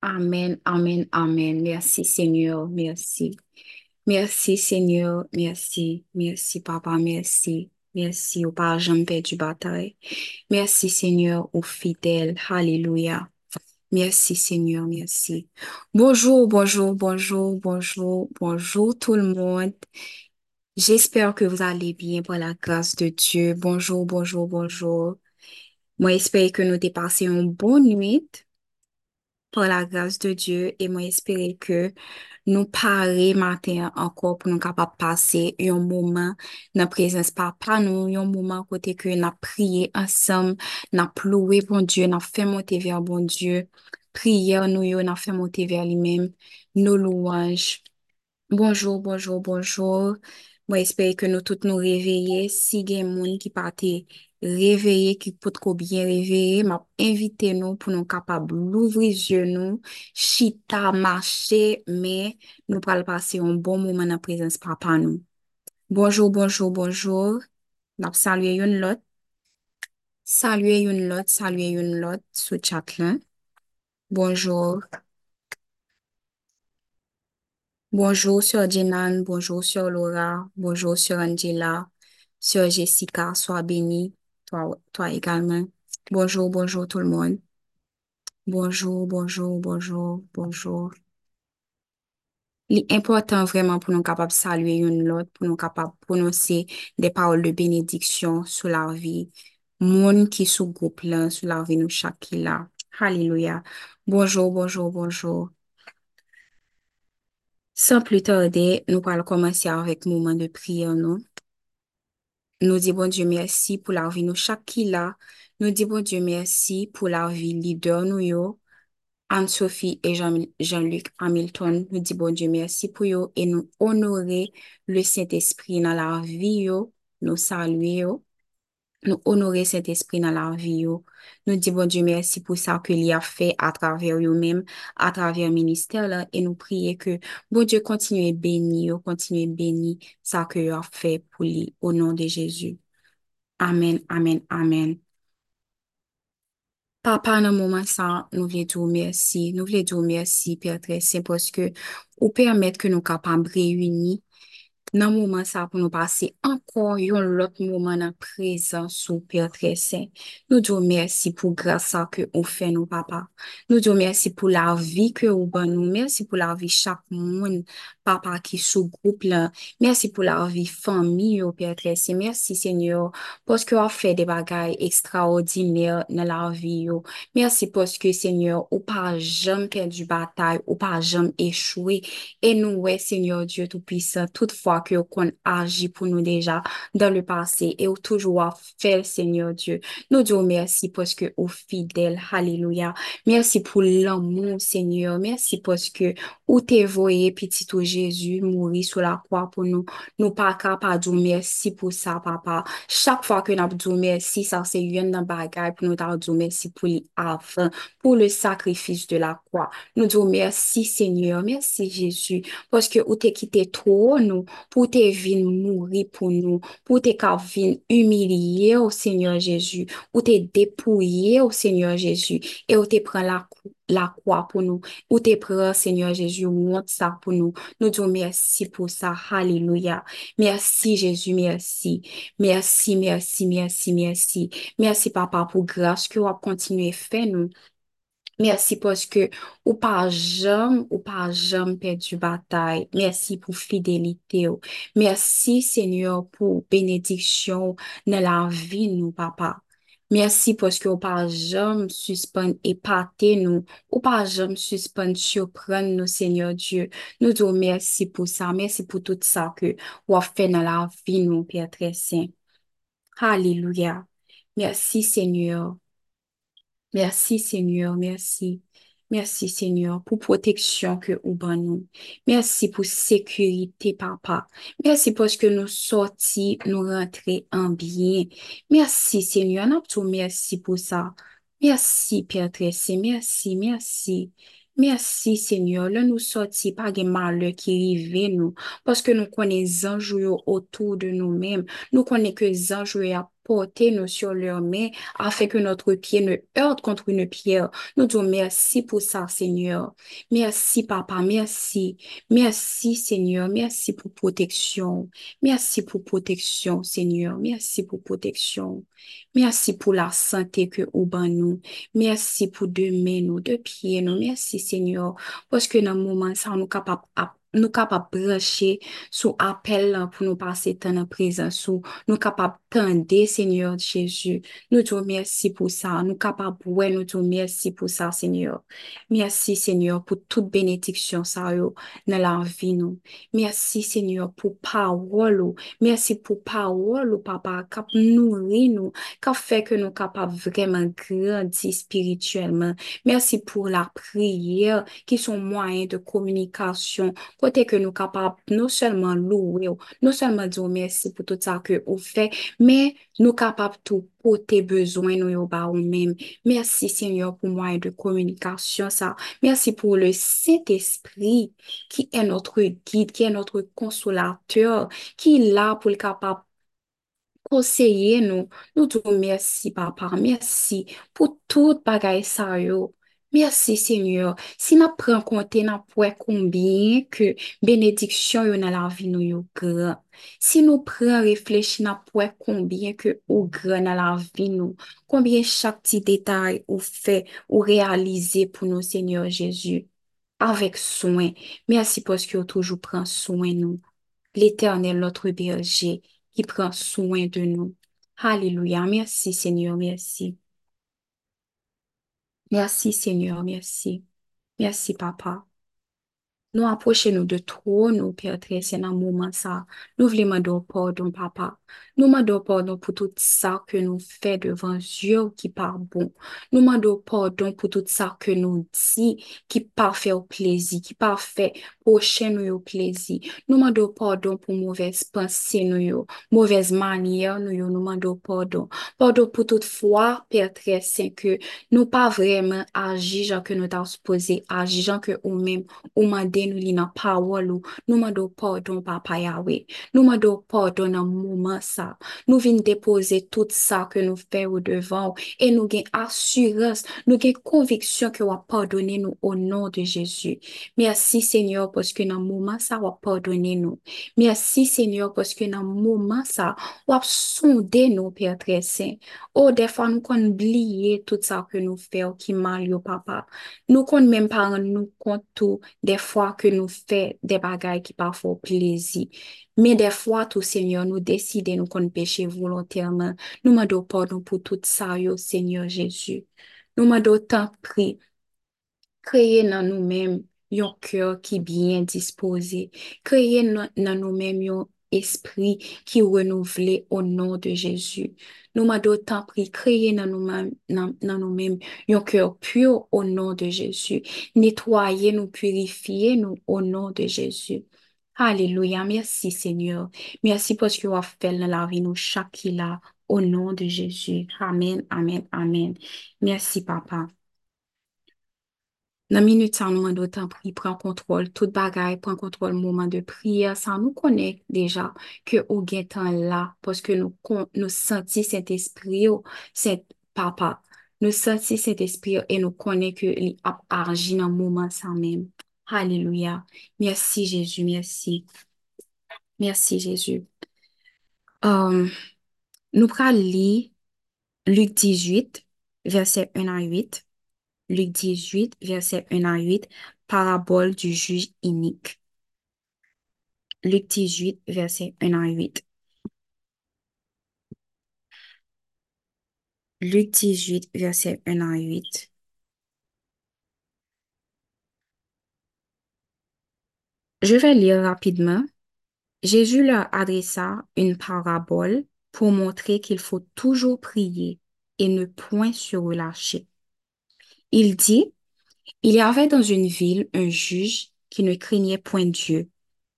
Amen, amen, amen. Merci Seigneur, merci. Merci Seigneur, merci. Merci Papa, merci. Merci au pas jamais perdu bataille. Merci Seigneur, au fidèle. Alléluia. Merci Seigneur, merci. Bonjour, bonjour, bonjour, bonjour, bonjour tout le monde. J'espère que vous allez bien par la grâce de Dieu. Bonjour, bonjour, bonjour. Moi, j'espère que nous avons passé une bonne nuit par la grase de Diyo e mwen espere ke nou pare maten anko pou nou kapap pase yon mouman nan prezens pa pa nou, yon mouman kote ke nan priye ansam, nan plowe bon Diyo, nan fe monte ver bon Diyo, priye nou yo nan fe monte ver li mem, nou louanj. Bonjour, bonjour, bonjour. Mwen espere ke nou tout nou reveye si gen moun ki pate reveye ki pot ko byen reveye, map invite nou pou nou kapab louvri zye nou, chita, mache, me nou pral pase yon bon moumen nan prezens papa nou. Bonjour, bonjour, bonjour, nap salye yon lot, salye yon lot, salye yon lot sou chat lan. Bonjour, bonjour sir Jenan, bonjour sir Laura, bonjour sir Angela, Sœur Jessica, sois bénie. toi, toi également. Bonjour, bonjour tout le monde. Bonjour, bonjour, bonjour, bonjour. Li important vreman pou nou kapap salwe yon lot, pou nou kapap prononse de paol de benediksyon sou la vi, moun ki sou goup lan, sou la vi nou chakila. Halilouya. Bonjour, bonjour, bonjour. San plu torde, nou pal komanse avèk mouman de priye nou. Nou di bon Diyo mersi pou la vi nou chak ki la. Nou di bon Diyo mersi pou la vi lider nou yo. Anne-Sophie et Jean-Luc Hamilton. Nou di bon Diyo mersi pou yo. E nou honore le Saint-Esprit nan la vi yo. Nou salwe yo. nou onore set espri nan la vi yo. Nou di bon Diyo mersi pou sa ke li a fe bon a traver yo mem, a traver minister la, e nou priye ke bon Diyo kontinue beni yo, kontinue beni sa ke yo a fe pou li, o nan de Jezu. Amen, amen, amen. Papa nan mouman sa, nou vle djou mersi, nou vle djou mersi, Père Tresse, poske ou permèt ke nou kapab reuni nan mouman sa pou nou pase ankon yon lot mouman nan prezant sou Père Très Saint. Nou diyo mersi pou grasa ke ou fe nou papa. Nou diyo mersi pou la vi ke ou ban nou. Mersi pou la vi chak moun papa ki sou group lan. Mersi pou la vi fami yo Père Très Saint. Mersi Seigneur poske ou a fe de bagay ekstraordiner nan la vi yo. Mersi poske Seigneur ou pa jom perdi batay, ou pa jom echoué. E nou we Seigneur Diyo Tout-Puissant, tout fwa que qu'on agit pour nous déjà dans le passé et ou toujours fait, Seigneur Dieu. Nous disons merci parce que au fidèle, Alléluia. Merci pour l'amour, Seigneur. Merci parce que ou t'es voyé, petit tout Jésus, mourir sur la croix pour nous. Nous pas capable de merci pour ça, papa. Chaque fois que nous disons merci, ça c'est une bagaille pour nous dire merci pour les avant, pour le sacrifice de la croix. Nous disons merci, Seigneur. Merci, Jésus, parce que ou t'es quitté trop nous, pour t'es venu mourir pour nous, pour t'es venu humilier au Seigneur Jésus, ou t'es dépouillé au Seigneur Jésus, et ou t'es prend la, la croix pour nous, ou t'es prend, Seigneur Jésus, montre ça pour nous. Nous disons merci pour ça. Alléluia. Merci, Jésus, merci. Merci, merci, merci, merci. Merci, Papa, pour grâce que vous continuez à faire Merci parce que ou pas jamais, ou pas jamais perdu bataille. Merci pour fidélité. oh. Merci Seigneur pour bénédiction dans la vie nous, papa. Merci parce que ou pas jamais suspendre épater nous, ou pas jamais suspendre surprendre nous, Seigneur Dieu. Nous disons merci pour ça. Merci pour tout ça que vous avez fait dans la vie nous, Père très saint. Alléluia. Merci Seigneur. Merci Seigneur, merci. Merci Seigneur pour protection que ou ban nous. Merci pour sécurité papa. Merci parce que nous sortis, nous rentrer en bien. Merci Seigneur, nous tout merci pour ça. Merci Père saint, merci, merci. Merci Seigneur, là nous sortis pas de malheur qui rive nous parce que nous connaissons anges yo autour de nous-mêmes. Nous connaissons les anges yo a porter nous sur leurs mains afin que notre pied ne heurte contre une pierre. Nous disons merci pour ça, Seigneur. Merci, Papa. Merci. Merci, Seigneur. Merci pour protection. Merci pour protection, Seigneur. Merci pour protection. Merci pour la santé que vous nous. Merci pour deux mains, deux pieds, nous. Merci, Seigneur. Parce que dans le moment, ça, nous capables nous capables brancher sous appel pour nous passer dans la présence, nous capables tendre, Seigneur Jésus. Nous te merci pour ça. Nous capables, ouais, nous te merci pour ça, Seigneur. Merci, Seigneur, pour toute bénédiction, ça, dans la vie, nous. Merci, Seigneur, pour parole. Merci pour parole, papa, qui nourrit nous, qui fait que nous capables vraiment grandir spirituellement. Merci pour la prière, qui sont moyens de kote ke nou kapab nou selman lou yo, nou selman diyo mersi pou tout sa ke ou fe, men nou kapab tou pote bezwen nou yo ba ou men. Mersi Senyor pou mwen de komunikasyon sa. Mersi pou le set esprit ki e notre guide, ki e notre konsolateur, ki la pou l kapab konseye nou. Nou diyo mersi papa, mersi pou tout bagay sa yo. Merci, Seigneur. Si nous prenons compte, nous pouvons combien que bénédiction y dans la vie nous. Si nous prenons réfléchir, nous pouvons combien que au grand dans la vie nous. Combien chaque petit détail ou fait ou réalisé pour nous, Seigneur Jésus? Avec soin. Merci parce que toujours prend soin de nous. L'éternel, notre berger, qui prend soin de nous. Alléluia. Merci, Seigneur. Merci. Merci Seigneur, merci. Merci Papa. nou aproche nou de tro nou pertre se nan mouman sa. Nou vle mado pardon papa. Nou mado pardon pou tout sa ke nou fe devan zyo ki par bon. Nou mado pardon pou tout sa ke nou di ki par fe ou plezi, ki par fe poche nou yo plezi. Nou mado pardon pou mouvez pense nou yo, mouvez manye nou yo, nou mado pardon. Pardon pou tout fwa pertre se ke nou pa vremen aji jan ke nou ta spose, aji jan ke ou men ou mande nou li nan pawol ou, nou mando pardon papa Yahweh, nou mando pardon nan mouman sa, nou vin depose tout sa ke nou fe ou devan ou, e nou gen asurans, nou gen konviksyon ke wap pardonne nou o nan de Jezu. Mersi Senyor poske nan mouman sa wap pardonne nou. Mersi Senyor poske nan mouman sa wap sonde nou per oh, tresen. Ou defan nou kon bliye tout sa ke nou fe ou ki mal yo papa. Nou kon men paran nou kontou defwa que nous faisons des bagailles qui parfois plaisir. Mais des fois, tout Seigneur, nous décidons nous péché volontairement. Nous demandons pour tout ça, Seigneur Jésus. Nous demandons tant pris. Créer dans nous-mêmes un cœur qui est bien disposé. Créer dans nous-mêmes esprit qui renouvelé au nom de Jésus. Nous m'a d'autant pris créer dans nous-mêmes, un cœur pur au nom de Jésus. Nettoyer nous, purifier nous au nom de Jésus. Alléluia. Merci Seigneur. Merci parce que vous avez fait dans la vie nous chaque là au nom de Jésus. Amen, amen, amen. Merci Papa. Dans minute ça nous demande autant pris, prend contrôle, toute bagaille, prend contrôle moment de prière, ça nous connaît déjà que au temps là, parce que nous, nous sentons cet esprit, cet papa, nous sentons cet esprit et nous connaissons que il a agi dans le moment ça même. Alléluia. Merci Jésus, merci. Merci Jésus. Um, nous prenons lire Luc 18, verset 1 à 8. Luc 18, verset 1 à 8, parabole du juge inique. Luc 18, verset 1 à 8. Luc 18, verset 1 à 8. Je vais lire rapidement. Jésus leur adressa une parabole pour montrer qu'il faut toujours prier et ne point se relâcher. Il dit, il y avait dans une ville un juge qui ne craignait point Dieu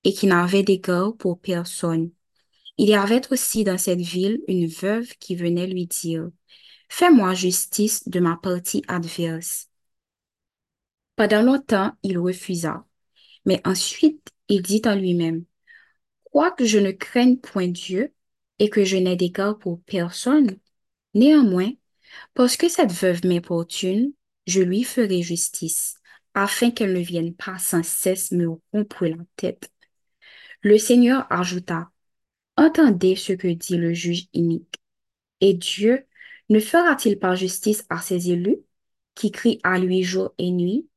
et qui n'avait d'égard pour personne. Il y avait aussi dans cette ville une veuve qui venait lui dire, Fais-moi justice de ma partie adverse. Pendant longtemps, il refusa, mais ensuite il dit en lui-même, Quoique je ne craigne point Dieu et que je n'ai d'égard pour personne. Néanmoins, parce que cette veuve m'importune, je lui ferai justice, afin qu'elle ne vienne pas sans cesse me rompre la tête. Le Seigneur ajouta, Entendez ce que dit le juge inique. Et Dieu ne fera-t-il pas justice à ses élus, qui crient à lui jour et nuit,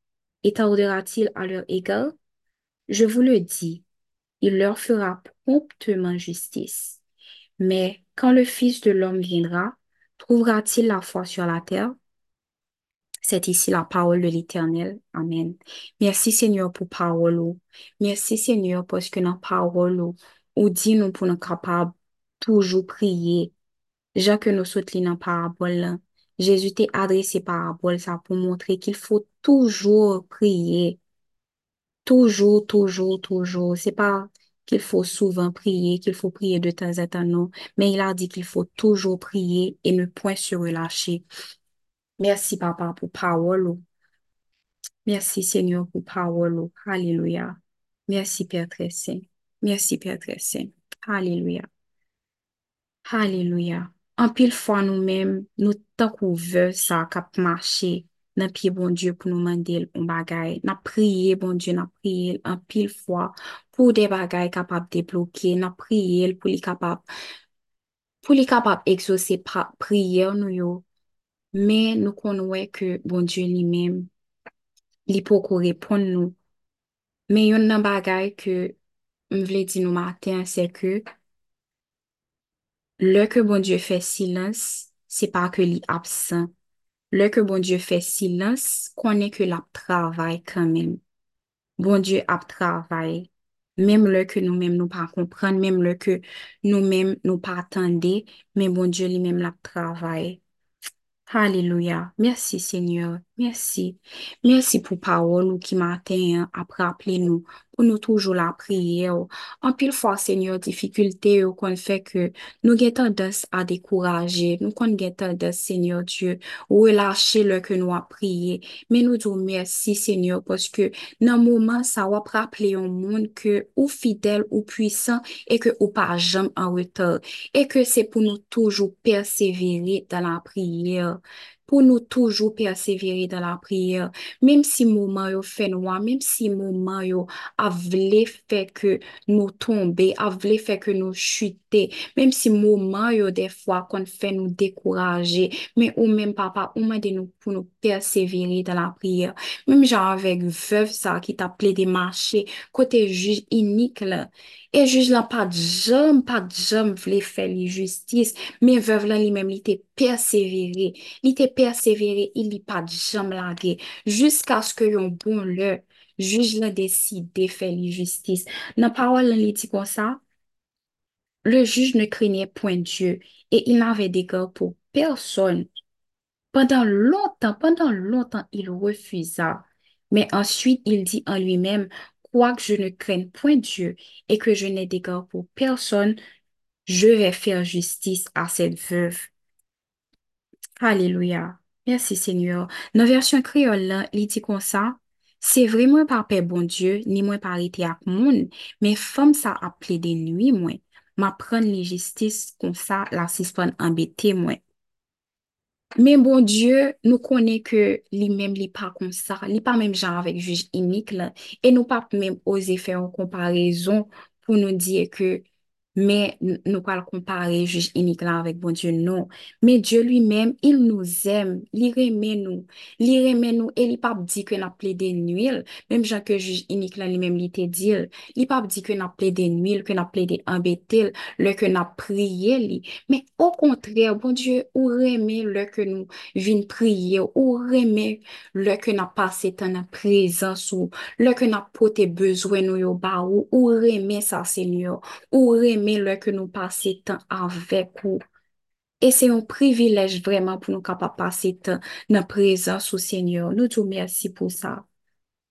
et tardera-t-il à leur égard? Je vous le dis, il leur fera promptement justice. Mais quand le Fils de l'homme viendra, trouvera-t-il la foi sur la terre? C'est ici la parole de l'Éternel. Amen. Merci Seigneur pour parole. Merci Seigneur parce que dans parole ou dit nous pour nous capables toujours prier. Jean que nous sautons dans parabole Jésus t'a adressé parabole ça pour montrer qu'il faut toujours prier. Toujours, toujours, toujours. C'est pas qu'il faut souvent prier, qu'il faut prier de temps en temps. Mais il a dit qu'il faut toujours prier et ne point se relâcher. Mersi papa pou pawol ou. Mersi senyon pou pawol ou. Haleluya. Mersi Père Très Saint. Mersi Père Très Saint. Haleluya. Haleluya. Anpil fwa nou menm nou tak ou ve sa kap mache. nan piye bon Diyo pou nou mandel pou bagay, nan priye bon Diyo, nan priye an pil fwa pou de bagay kapap debloke, nan priye pou li kapap, pou li kapap exose priye nou yo, men nou kon wè ke bon Diyo li men, li pou ko repon nou. Men yon nan bagay ke m vle di nou maten, se ke lè ke bon Diyo fè silans, se pa ke li absen. Lè ke bon Diyo fè silans, konen ke la travay kanmen. Bon Diyo ap travay. Mem lè ke nou mèm nou pa kompran, mem lè ke nou mèm nou pa atende, men bon Diyo li mèm la travay. Alléluia. Merci Seigneur. Mersi. Mersi pou parol ou ki maten ap rapple nou pou nou toujou la priye ou. Anpil fwa, Senyor, difikulte ou kon fè ke nou getan des a dekouraje, nou kon getan des, Senyor Diyo, ou relache lè ke nou ap priye. Men nou dou mersi, Senyor, poske nan mouman sa wap rapple yon moun ke ou fidel ou pwisan e ke ou pa jam an wetan. E ke se pou nou toujou persevere dan la priye ou. pou nou toujou persevere dan la priye. Mem si mouman yo fè nou an, mem si mouman yo avle fè ke nou tombe, avle fè ke nou chute, mem si mouman yo defwa kon fè nou dekouraje, men ou men papa, ou men de nou pou nou persevere dan la priye. Mem jan avèk vev sa ki ta ple de mache, kote juj inik la, E juj lan pa jom, pa jom vle fè li justis, men vev lan li men li te persevere, li te persevere, il li pa jom lage, jiska sko yon bon lè, juj lan deside fè li justis. Nan parol lan li di kon sa, le juj ne krenye point Diyo, e il n'ave dega pou person. Pendan lontan, pendan lontan, il refusa, men answit il di an lui men, pourquoi je ne craigne point Dieu et que je n'ai d'égard pour personne, je vais faire justice à cette veuve. Alléluia. Merci Seigneur. Nan versyon kriol lan, li di kon sa, se vre mwen parpe bon Diyo, ni mwen parite ak moun, men fom sa aple de nui mwen, ma pren li jistis kon sa la sispon ambete mwen. Men bon Diyo, nou konen ke li mem li pa kon sa, li pa mem jan avèk juj inik la, e nou pa mem ose fè an komparison pou nou diye ke mais nous pas le comparer juge unique là avec bon Dieu, non. Mais Dieu lui-même, il nous aime, il remet nous, il remet nous, et il pas dit que n'a plaidé nuil, même Jean que juge unique là lui-même il te dit, il pas dit que n'a plaidé nuil, que n'a plaidé embêté, le que n'a prié lui. Mais au contraire, bon Dieu, ou remet le que nous vîn prier, ou remet le que n'a passé temps en présence ou le que n'a poté besoin nous yo ba ou, ou remet ça Seigneur, ou remet reme lè ke nou pase tan avèk ou. E se yon privilej vreman pou nou kapap pase tan nan prezans ou Senyor. Nou tou mersi pou sa.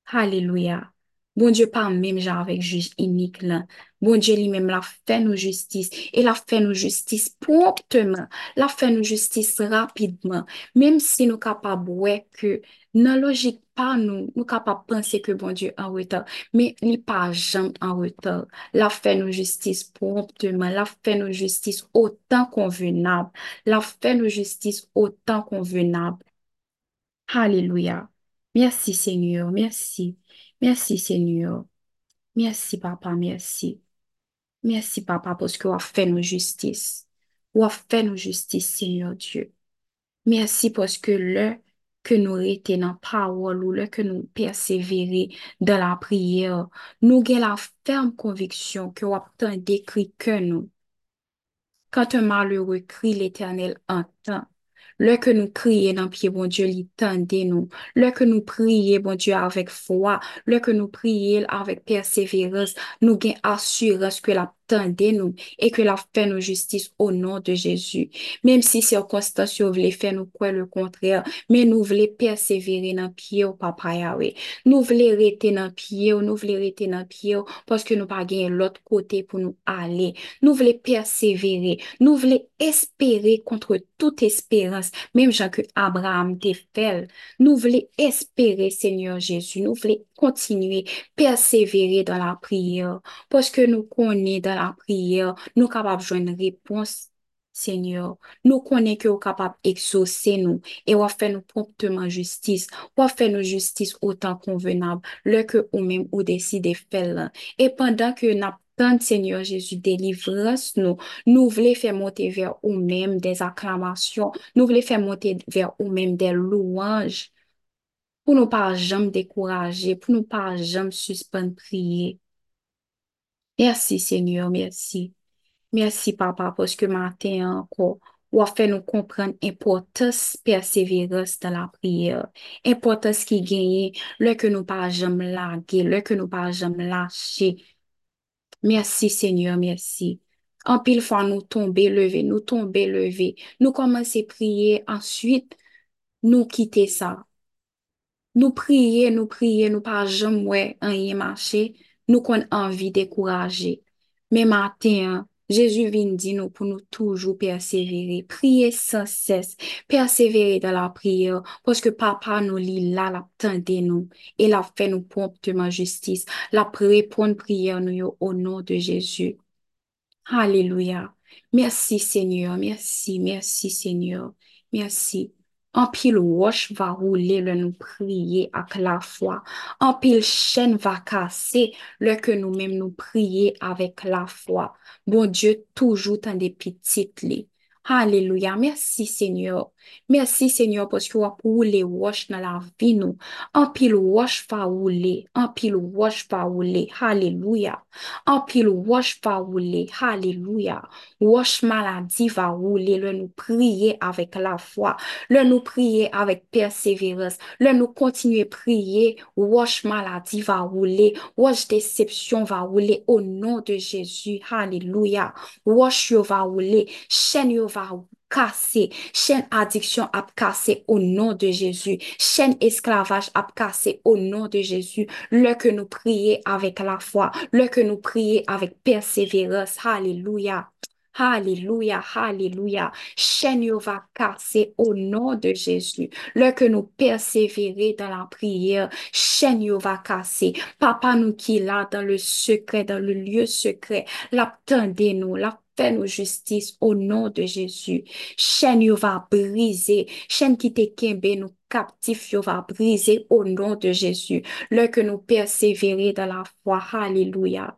Haleluya. Bon Diyo pa mèm jan avèk juj inik lan. Bon Diyo li mèm la fè nou justis. E la fè nou justis promptman. La fè nou justis rapidman. Mèm si nou kapab wè ke nan logik pa nou, nou kapab panse ke bon Diyo an wetan. Mè li pa jan an wetan. La fè nou justis promptman. La fè nou justis otan konvenab. La fè nou justis otan konvenab. Hallelujah. Merci Seigneur, merci. Merci Seigneur. Merci papa, merci. Merci papa poske wap fè nou justis. Wap fè nou justis Seigneur Diyo. Merci poske lè ke nou rete nan pawol ou lè ke nou persevere dan la priye. Nou gen la ferme konviksyon ke wap tan dekri ke nou. Kant un malheureux kri l'Eternel antan. Lè ke nou kriye nan piye, bon Diyo, li tende nou. Lè ke nou priye, bon Diyo, avèk fwa. Lè ke nou priye avèk perseverans, nou gen asurans ke la nous et que la fait nous justice au nom de Jésus. Même si circonstances voulaient faire nous quoi le contraire, mais nous voulons persévérer dans pied au papa Yahweh. Nous voulons rester dans pied, nous voulons rester dans pied parce que nous pas gagner l'autre côté pour nous aller. Nous voulons persévérer, nous voulons espérer contre toute espérance, même Jean que Abraham t'a fait. Nous voulons espérer, Seigneur Jésus. Nous voulons continuer, persévérer dans la prière parce que nous connaissons dans la la priyer, nou kapap jwen repons, Senyor. Nou konen ki ou kapap eksose nou, e wafè nou prompteman justis, wafè nou justis otan konvenab, lè ke ou mèm ou deside fel. E pandan ke nap tante Senyor Jezu delivres nou, nou vle fè monte ver ou mèm des aklamasyon, nou vle fè monte ver ou mèm des louanj, pou nou pa jom dekouraje, pou nou pa jom suspèn priye. Mersi, Senyor, mersi. Mersi, Papa, poske maten anko, wafè nou kompren impotas perseveras dan la priyer. Impotas ki genye, lè ke nou pa jom lage, lè ke nou pa jom lache. Mersi, Senyor, mersi. Anpil fwa nou tombe leve, nou tombe leve. Nou komanse priye, answit nou kite sa. Nou priye, nou priye, nou pa jom wè an ye mache. Nous qu'on envie de décourager. Mais matin, Jésus vient dire nous pour nous toujours persévérer, prier sans cesse, persévérer dans la prière, parce que papa nous lit là, l'attendait nous, et l'a fait nous promptement justice, la répondre prière nous au nom de Jésus. Alléluia. Merci Seigneur, merci, merci Seigneur, merci. Un pile roche va rouler le nous prier avec la foi. Un pile chaîne va casser le que nous-mêmes nous prier avec la foi. Bon Dieu, toujours dans des petites lits. Merci Seigneur. Merci Seigneur parce que vous rouler roche dans la pile roche va rouler. Un pile roche va rouler. Alléluia. Un pile roche va rouler. Alléluia. Roche maladie va rouler. Le nous prier avec la foi. Le nous prier avec persévérance. Le nous continuer prier. Roche maladie va rouler. Roche déception va rouler au nom de Jésus. Alléluia. Roche va rouler. Chaîne va casser. Chaîne addiction a cassé au nom de Jésus. Chaîne esclavage a cassé au nom de Jésus. Le que nous prions avec la foi. Le que nous prions avec persévérance. Alléluia. Alléluia, alléluia. Chaîne va casser au nom de Jésus. Lorsque nous persévérer dans la prière, chaîne va casser. Papa nous qui là dans le secret, dans le lieu secret, l'attendez nous, la Fè nou justis ou nou de Jésus. Chèn yo va brise. Chèn ki te kembe nou kaptif yo va brise ou nou de Jésus. Lè ke nou persevere dan la fwa. Hallelujah.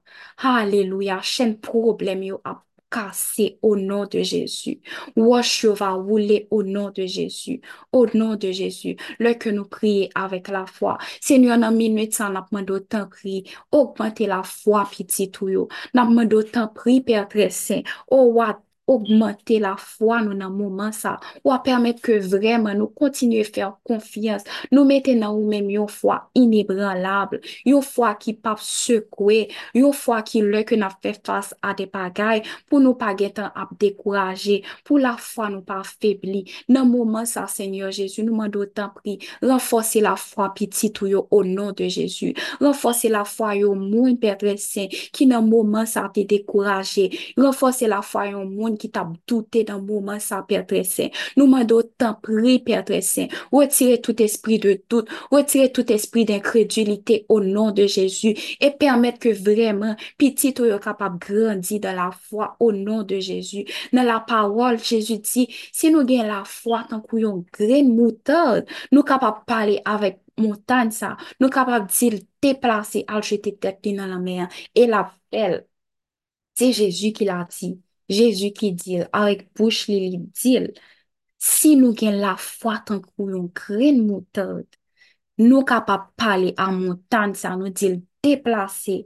Hallelujah. Chèn problem yo ap cassés au nom de Jésus. Wash va rouler au nom de Jésus. Au nom de Jésus. Le que nous prions avec la foi. Seigneur, dans minute, ça n'a pas d'autant prier. Augmenter la foi, petit tout yo. N'a pas d'autant prier, Père très saint. Oh, what augmente la fwa nou nan mouman sa, ou a permette ke vreman nou kontinye fèr konfiyans, nou mette nan ou mèm yon fwa inebranlable, yon fwa ki pap sekwe, yon fwa ki lè ke nan fè fas a de bagay, pou nou pa getan ap dekouraje, pou la fwa nou pa febli, nan mouman sa Seigneur Jezu, nou mando tan pri, renforse la fwa pitit ou yo o non de Jezu, renforse la fwa yo moun perdre sen, ki nan mouman sa te dekouraje, renforse la fwa yo moun moun ki tab doute nan mouman sa Père Saint. Nous mandons tant prier Père Saint. Retirez tout esprit de doute, retirez tout esprit d'incrédulité au nom de Jésus et permettre que vraiment petit soit capable de grandir dans la foi au nom de Jésus. Dans la parole, Jésus dit, si nous gagnons la foi tant qu'on grain moutarde, nous capable de parler avec montagne ça, nous capable de déplacer, à jeter tête dans la mer et la pelle. C'est Jésus qui l'a dit. Jezu ki dil, arek bouch li li dil, si nou gen la fwa tankou yon gren moutad, nou kapap pale a moutan sa nou dil deplase,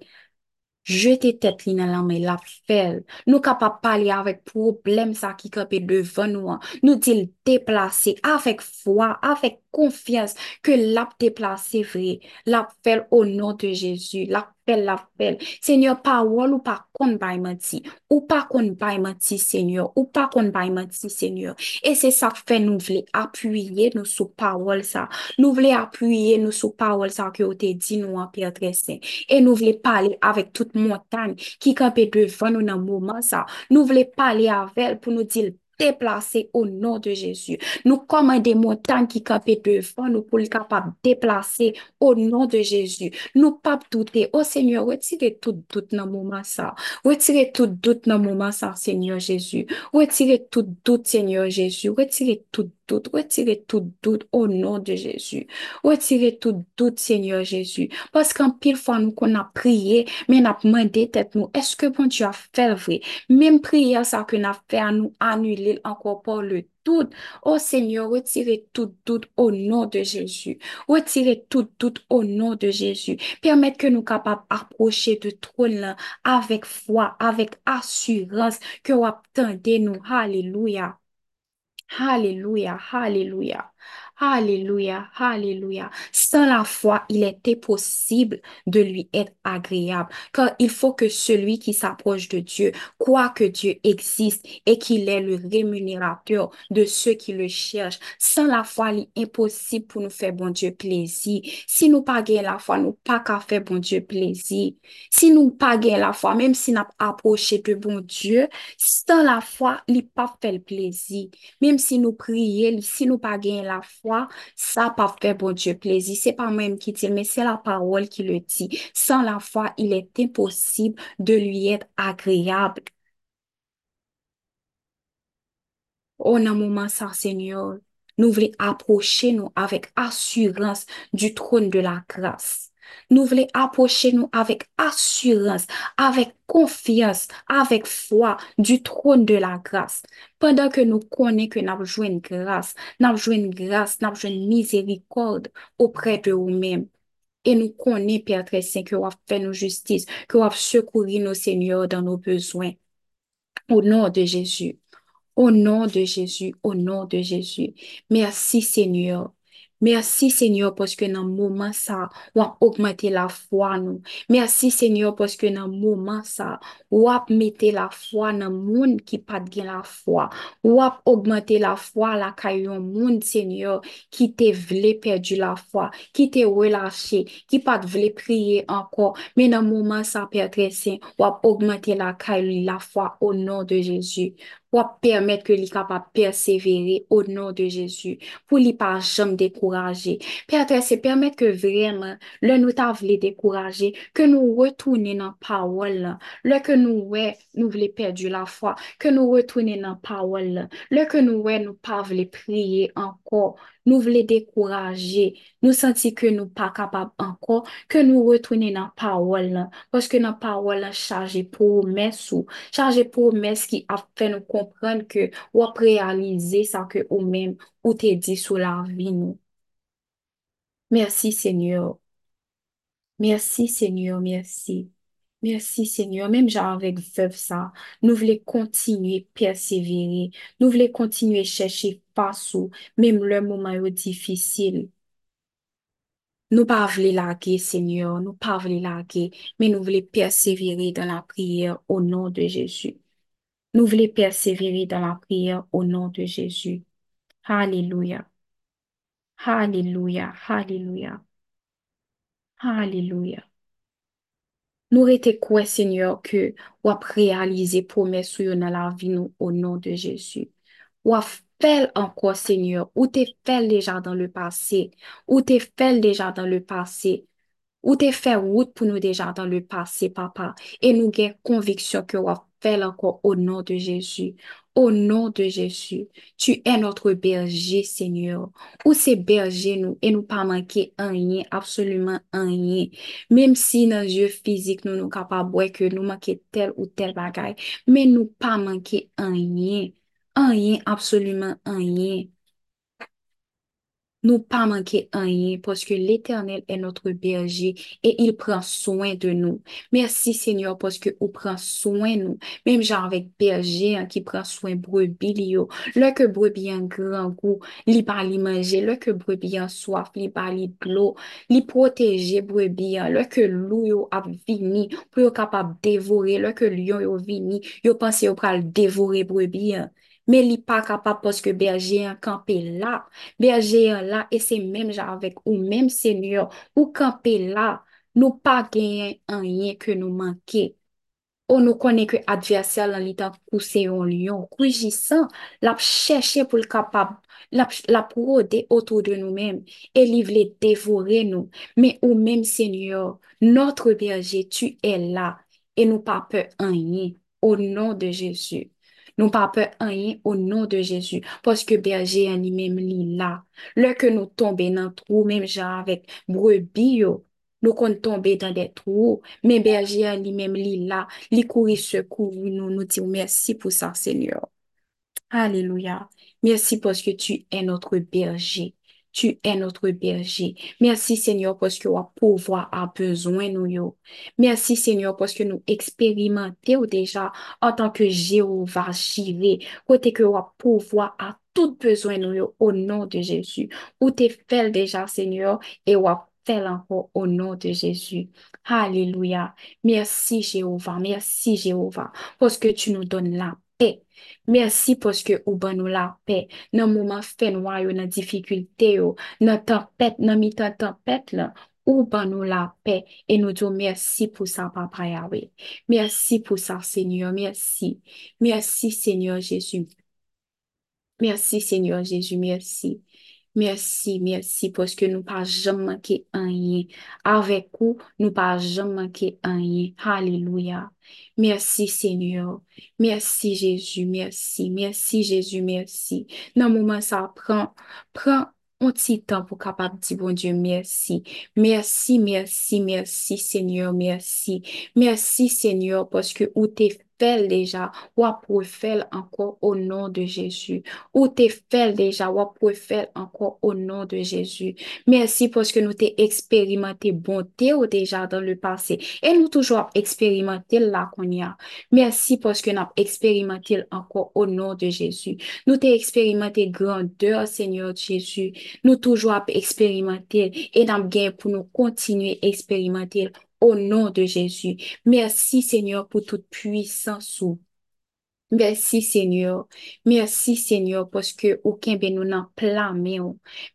jete tet li nan lanme la fel, nou kapap pale avek problem sa ki kape devan nou an, nou dil deplase, avek fwa, avek konfians ke lap te plase vre, lap fel o nou de Jezu, lap fel, lap fel. Senyor, pa wol ou pa kon bay mati, ou pa kon bay mati, senyor, ou pa kon bay mati, senyor. E se sa fe nou vle apuye nou sou pa wol sa, nou vle apuye nou sou pa wol sa ki ou te di nou an piye tresen. E nou vle pale avek tout montagne ki kape devan nou nan mouman sa, nou vle pale avel pou nou dil déplacer au nom de Jésus. Nous commandons des montagnes qui campent devant nous pour le capable déplacer au nom de Jésus. Nous pas douter. Oh Seigneur, retirez tout doute dans le moment ça. Retirez tout doute dans le moment ça, Seigneur Jésus. Retirez tout doute, Seigneur Jésus. Retirez tout doute. Retirez tout doute au nom de Jésus. Retirez tout doute, Seigneur Jésus. Parce qu'en pile fois, nous qu'on a prié, mais n'a demandé tête nous, est-ce que bon Dieu a fait vrai? Même prière ça que n'a fait à nous annuler encore par le doute. Oh Seigneur, retirez tout doute au nom de Jésus. Retirez tout doute au nom de Jésus. Permettez que nous capables d'approcher de trône avec foi, avec assurance que vous attendez nous. Alléluia. Alléluia, Alléluia, Alléluia, Alléluia. Sans la foi, il était possible de lui être agréable, car il faut que celui qui s'approche de Dieu croit que Dieu existe et qu'il est le rémunérateur de ceux qui le cherchent. Sans la foi, il est impossible pour nous faire bon Dieu plaisir. Si nous pas la foi, nous pas qu'à faire bon Dieu plaisir. Si nous pas la foi, même si nous approché de bon Dieu, sans la foi, il pas fait le plaisir. Même si nous prions, si nous pas la foi, ça pas fait bon Dieu plaisir. C'est pas même qui dit, mais c'est la parole qui le dit. Sans la foi, il est impossible de lui être agréable. Au un moment ça, Seigneur, nous voulons approcher nous avec assurance du trône de la grâce. Nous voulons approcher nous avec assurance, avec confiance, avec foi du trône de la grâce. Pendant que nous connaissons que nous avons une grâce, nous avons une grâce, nous avons une miséricorde auprès de nous-mêmes. Et nous connaissons, Père très saint, que vous avez fait nos justice, que vous avez secouru nos seigneurs dans nos besoins. Au nom de Jésus. Au nom de Jésus, au nom de Jésus. Merci Seigneur. Mersi, Senyor, poske nan mouman sa, wap augmente la fwa nou. Mersi, Senyor, poske nan mouman sa, wap mette la fwa nan moun ki pat gen la fwa. Wap augmente la fwa la kayon moun, Senyor, ki te vle perdi la fwa, ki te relache, ki pat vle priye anko. Men nan mouman sa, Père Très Saint, wap augmente la kayon la fwa o nan de Jésus. Pour permettre que les capable persévérer au nom de Jésus, pour lui pas jamais décourager. Père, c'est permettre que vraiment, le nous t'a décourager, que nous retournions dans la parole, le que nous, ouais, nous voulons perdre la foi, que nous retournions dans la parole, le que nous, ouais, nous pas voulons prier encore, nous voulons décourager, nous sentir que nous pas capables encore, que nous retournions dans la parole, parce que la parole chargée promesse ou chargée promesse qui a fait comprendre que ou réaliser ça que ou même ou te dit sur la vie nous. Merci Seigneur. Merci Seigneur, merci. Merci Seigneur, même genre avec veuve ça, nous voulons continuer persévérer, nous voulons continuer chercher partout, même le moment est difficile. Nous pas voulons larguer Seigneur, nous pas voulons larguer, mais nous voulons persévérer dans la prière au nom de Jésus. Nous voulons persévérer dans la prière au nom de Jésus. Alléluia. Alléluia. Alléluia. Alléluia. Nou rete kwe, Senyor, ke wap realize promes ou yo nan la vi nou o nan de Jezu. Wap fel anko, Senyor, ou te fel deja dan le pase, ou te fel deja dan le pase, ou te fel wout pou nou deja dan le pase, papa, e nou gen konviksyon ke wap faire encore au nom de Jésus. Au nom de Jésus, tu es notre berger, Seigneur. Ou c'est berger nous et nous pas manquer rien, absolument rien. Même si dans yeux physiques, nous nous capables que nous manquons tel ou tel bagaille, mais nous pas manquer rien. Rien, absolument rien. nous pas manquer rien parce que l'Éternel est notre berger et il prend soin de nous. Merci Seigneur parce que vous prend soin de nous. Même genre avec berger hein, qui prend soin brebis lio. Le que brebis en grand goût, li pas li manger, le que brebis en soif, li pas li l'eau, li protéger brebis, hein. le que loup yo a vini pour yo capable dévorer, le que lion yo vini, yo pense yo pral dévorer brebis. Hein. men li pa kapap poske berje an kampe la, berje an la, e se menm jan avek ou menm senyor, ou kampe la, nou pa genyen an yen ke nou manke. Ou nou konen ke adversyal an li tan kouse yon lion, koujisan, lap chèche pou l kapab, lap, lap rode otou de nou men, e li vle devore nou, men ou men senyor, notre berje, tu e la, e nou pa pe an yen, ou nou de Jezu. Nou pa pe anyen o nou de Jezu, poske berje anime mli la. Lè ke nou tombe nan trou, mèm jan avèk brebi yo, nou kon tombe dan de trou, mèm berje anime mli la, li kouri sekou, nou nou di ou mersi pou sa, Seigneur. Alléluia. Merci parce que tu es notre berger. Tu es notre berger. Merci Seigneur parce que wa pouvoir a besoin nous. Merci Seigneur parce que nous expérimentons déjà en tant que Jéhovah Jireh. Côté que wa pouvoir a tout besoin nous au nom de Jésus. Ou t'es fait déjà Seigneur et wa encore au nom de Jésus. Alléluia. Merci Jéhovah. Merci Jéhovah parce que tu nous donnes la Merci parce que ou ban nous la paix. Dans moment fait noir dans difficulté yo, dans tempête, dans mi-temps tempête ou nous la paix et nous disons merci pour ça papa Yahweh. Merci pour ça Seigneur, merci. Merci Seigneur Jésus. Merci Seigneur Jésus, merci. Merci, merci, parce que nous pas jamais manqué rien. Avec vous, nous pas jamais manqué rien. Alléluia. Merci Seigneur. Merci Jésus, merci. Merci Jésus, merci. Dans le moment ça prend, un petit temps pour capable dire bon Dieu merci. Merci, merci, merci Seigneur, merci. Merci Seigneur parce que où t'es fait déjà, ou pour faire encore au nom de Jésus. Ou t'es fait déjà, ou pour faire encore au nom de Jésus. Merci parce que nous t'ai expérimenté bonté ou déjà dans le passé. Et nous toujours expérimenté là qu'on a. Merci parce que nous avons expérimenté encore au nom de Jésus. Nous t'ai expérimenté grandeur, Seigneur Jésus. Nous toujours expérimenté et nous avons pour nous continuer à expérimenter au nom de Jésus. Merci Seigneur pour toute puissance. Merci Seigneur. Merci Seigneur parce que aucun ben nous n'en plamé.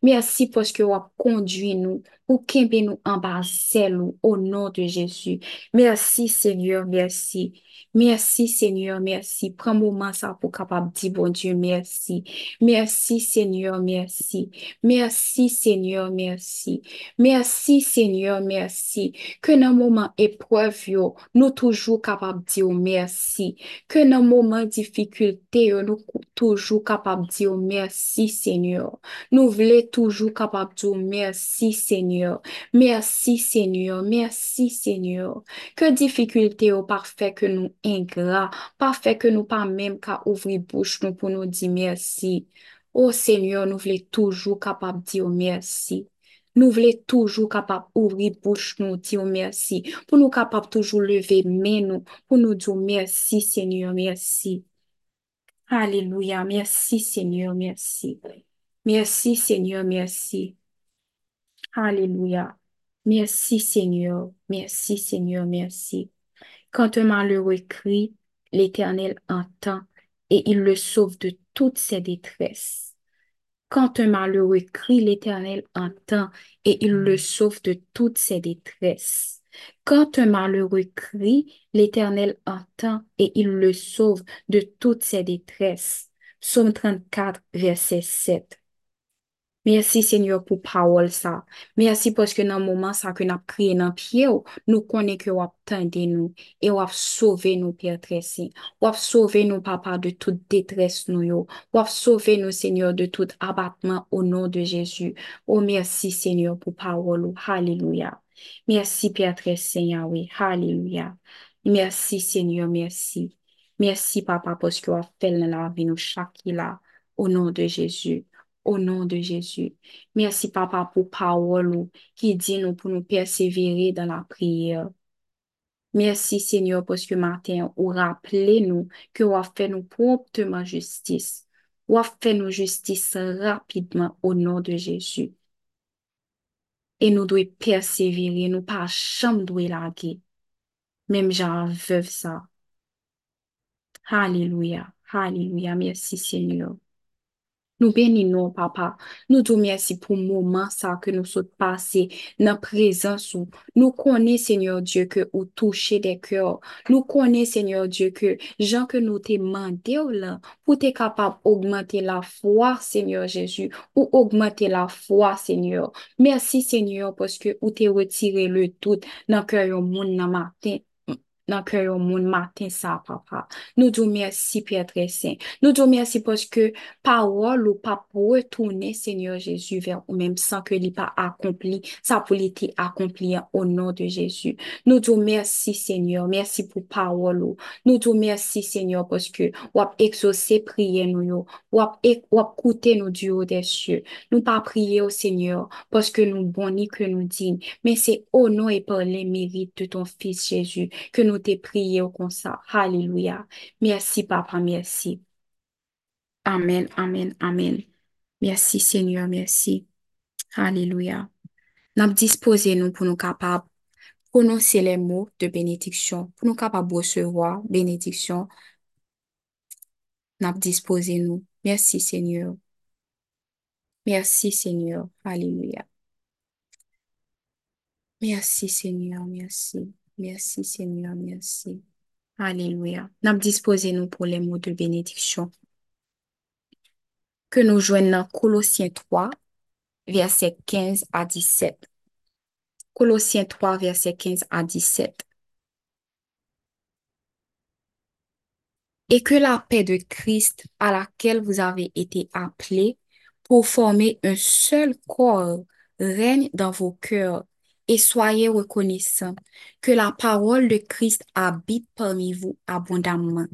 Merci parce que vous conduit nous. ou kembe nou ambasel ou au nom de Jésus. Merci Seigneur, merci. Merci Seigneur, merci. Prends moment ça pour capable dire bon Dieu merci. Merci Seigneur, merci. Merci Seigneur, merci. Merci Seigneur, merci. Que dans moment épreuve yo, nous toujours capable dire merci. Que dans moment difficulté yo, nous toujours capable dire merci Seigneur. Nous voulons toujours capable dire merci Seigneur. Merci Seigneur. Merci Seigneur. Que difficulté au parfait que nous ingrats, parfait que nous pas même qu'à ouvrir bouche nous pour nous dire merci. Oh Seigneur, nous voulons toujours capable dire merci. nous voulons toujours capable ouvrir bouche nous dire merci, pour nous capable toujours lever main nous, pour nous dire merci Seigneur, merci. Alléluia, merci Seigneur, merci. Merci Seigneur, merci. Alléluia. Merci Seigneur, merci Seigneur, merci. Quand un malheureux crie, l'Éternel entend et il le sauve de toutes ses détresses. Quand un malheureux crie, l'Éternel entend et il le sauve de toutes ses détresses. Quand un malheureux crie, l'Éternel entend et il le sauve de toutes ses détresses. Psaume 34, verset 7. Mersi Senyor pou pawol sa. Mersi poske nan mouman sa ke nap kriye nan pie ou, oh, nou konen ke wap tende nou, e wap sove nou pier tresi. Wap sove nou papa de tout detres nou yo. Wap sove nou Senyor de tout abatman ou nou de Jezu. Ou mersi Senyor pou pawol ou. Haleluya. Mersi pier tresi Senyawi. Haleluya. Mersi Senyor, mersi. Mersi papa poske wap fel nan la vi nou chaki la. Ou nou de Jezu. Au nom de Jésus. Merci, Papa, pour parole qui dit nous pour nous persévérer dans la prière. Merci, Seigneur, parce que matin, vous rappelez nous que vous fait nous promptement justice. Vous fait nous justice rapidement au nom de Jésus. Et nous devons persévérer, nous pas jamais la laguer. Même j'en veuve ça. Alléluia. Alléluia. Merci, Seigneur. Nou beni nou, papa. Nou tou mersi pou mouman sa ke nou sot pase nan prezansou. Nou kone, Seigneur Diyo, ke ou touche de kyor. Nou kone, Seigneur Diyo, ke jan ke nou te mande ou la pou te kapab augmente la fwa, Seigneur Jezu, ou augmente la fwa, Seigneur. Mersi, Seigneur, poske ou te retire le tout nan kyor yo moun nan maten. Dans le cœur monde matin ça, papa. Nous disons merci, Père très saint. Nous disons merci parce que parole ou pas pour retourner, Seigneur Jésus, vers ou même sans que l'ait pas accompli, ça pour été accompli au nom de Jésus. Nous disons merci, Seigneur. Merci pour parole. Nous disons merci, Seigneur, parce que ou a exaucé prier nous, ou a écouté nous du haut des cieux. Nous pas prier au Seigneur parce que nous bonni que nous dignes, mais c'est au nom et par les mérites de ton Fils Jésus que nous te prions comme ça. Alléluia. Merci, Papa, merci. Amen, amen, amen. Merci, Seigneur, merci. Alléluia. Nous disposé nous pour nous capables prononcer les mots de bénédiction, pour nous capables recevoir bénédiction. Nous disposé nous. Merci, Seigneur. Merci, Seigneur. Alléluia. Merci, Seigneur, merci. Merci Seigneur, merci. Alléluia. Nous disposé nous pour les mots de bénédiction. Que nous joignons Colossiens 3, verset 15 à 17. Colossiens 3, verset 15 à 17. Et que la paix de Christ à laquelle vous avez été appelés pour former un seul corps règne dans vos cœurs et soyez reconnaissants que la parole de Christ habite parmi vous abondamment.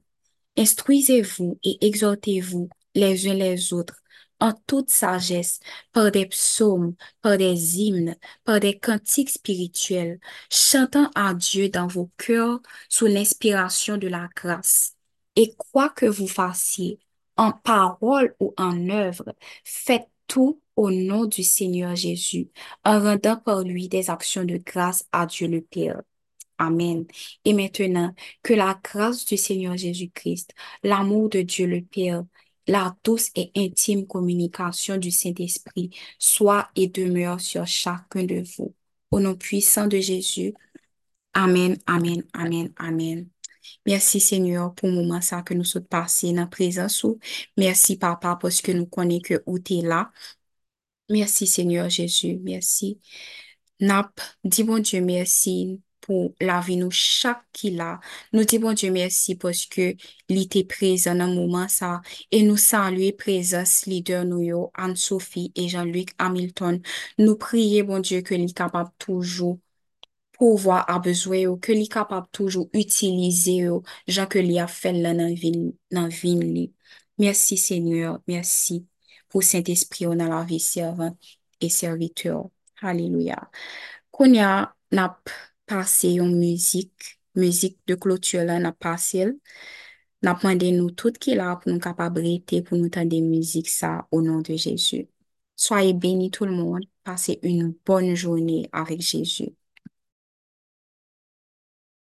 Instruisez-vous et exhortez-vous les uns les autres en toute sagesse, par des psaumes, par des hymnes, par des cantiques spirituels, chantant à Dieu dans vos cœurs sous l'inspiration de la grâce. Et quoi que vous fassiez, en parole ou en œuvre, faites tout au nom du Seigneur Jésus, en rendant par lui des actions de grâce à Dieu le Père. Amen. Et maintenant, que la grâce du Seigneur Jésus-Christ, l'amour de Dieu le Père, la douce et intime communication du Saint-Esprit soit et demeure sur chacun de vous. Au nom puissant de Jésus. Amen, amen, amen, amen. Merci Seigneur pour le moment que nous sommes passés dans la présence. Merci Papa parce que nous connaissons que tu es là. Mersi Seigneur Jezu, mersi. Nap, di bon Diyo mersi pou la vi nou chak ki la. Nou di bon Diyo mersi poske li te prezen nan mouman sa. E nou salue prezens lider nou yo, Anne-Sophie et Jean-Luc Hamilton. Nou priye bon Diyo ke li kapap toujou. pouvo a bezwe yo, ke li kapap toujou utilize yo, jan ke li a fel la nan vin, nan vin li. Mersi Senyor, mersi. pou Saint-Esprit yo nan la vi servant e serviteur. Haleluya. Konya nap pase yon müzik, müzik de klotur la nap pase l. Nap mande nou tout ki la pou nou kapabrete pou nou tande müzik sa ou nan de Jezu. Soye beni tout l moun, pase yon bonne jouni avik Jezu.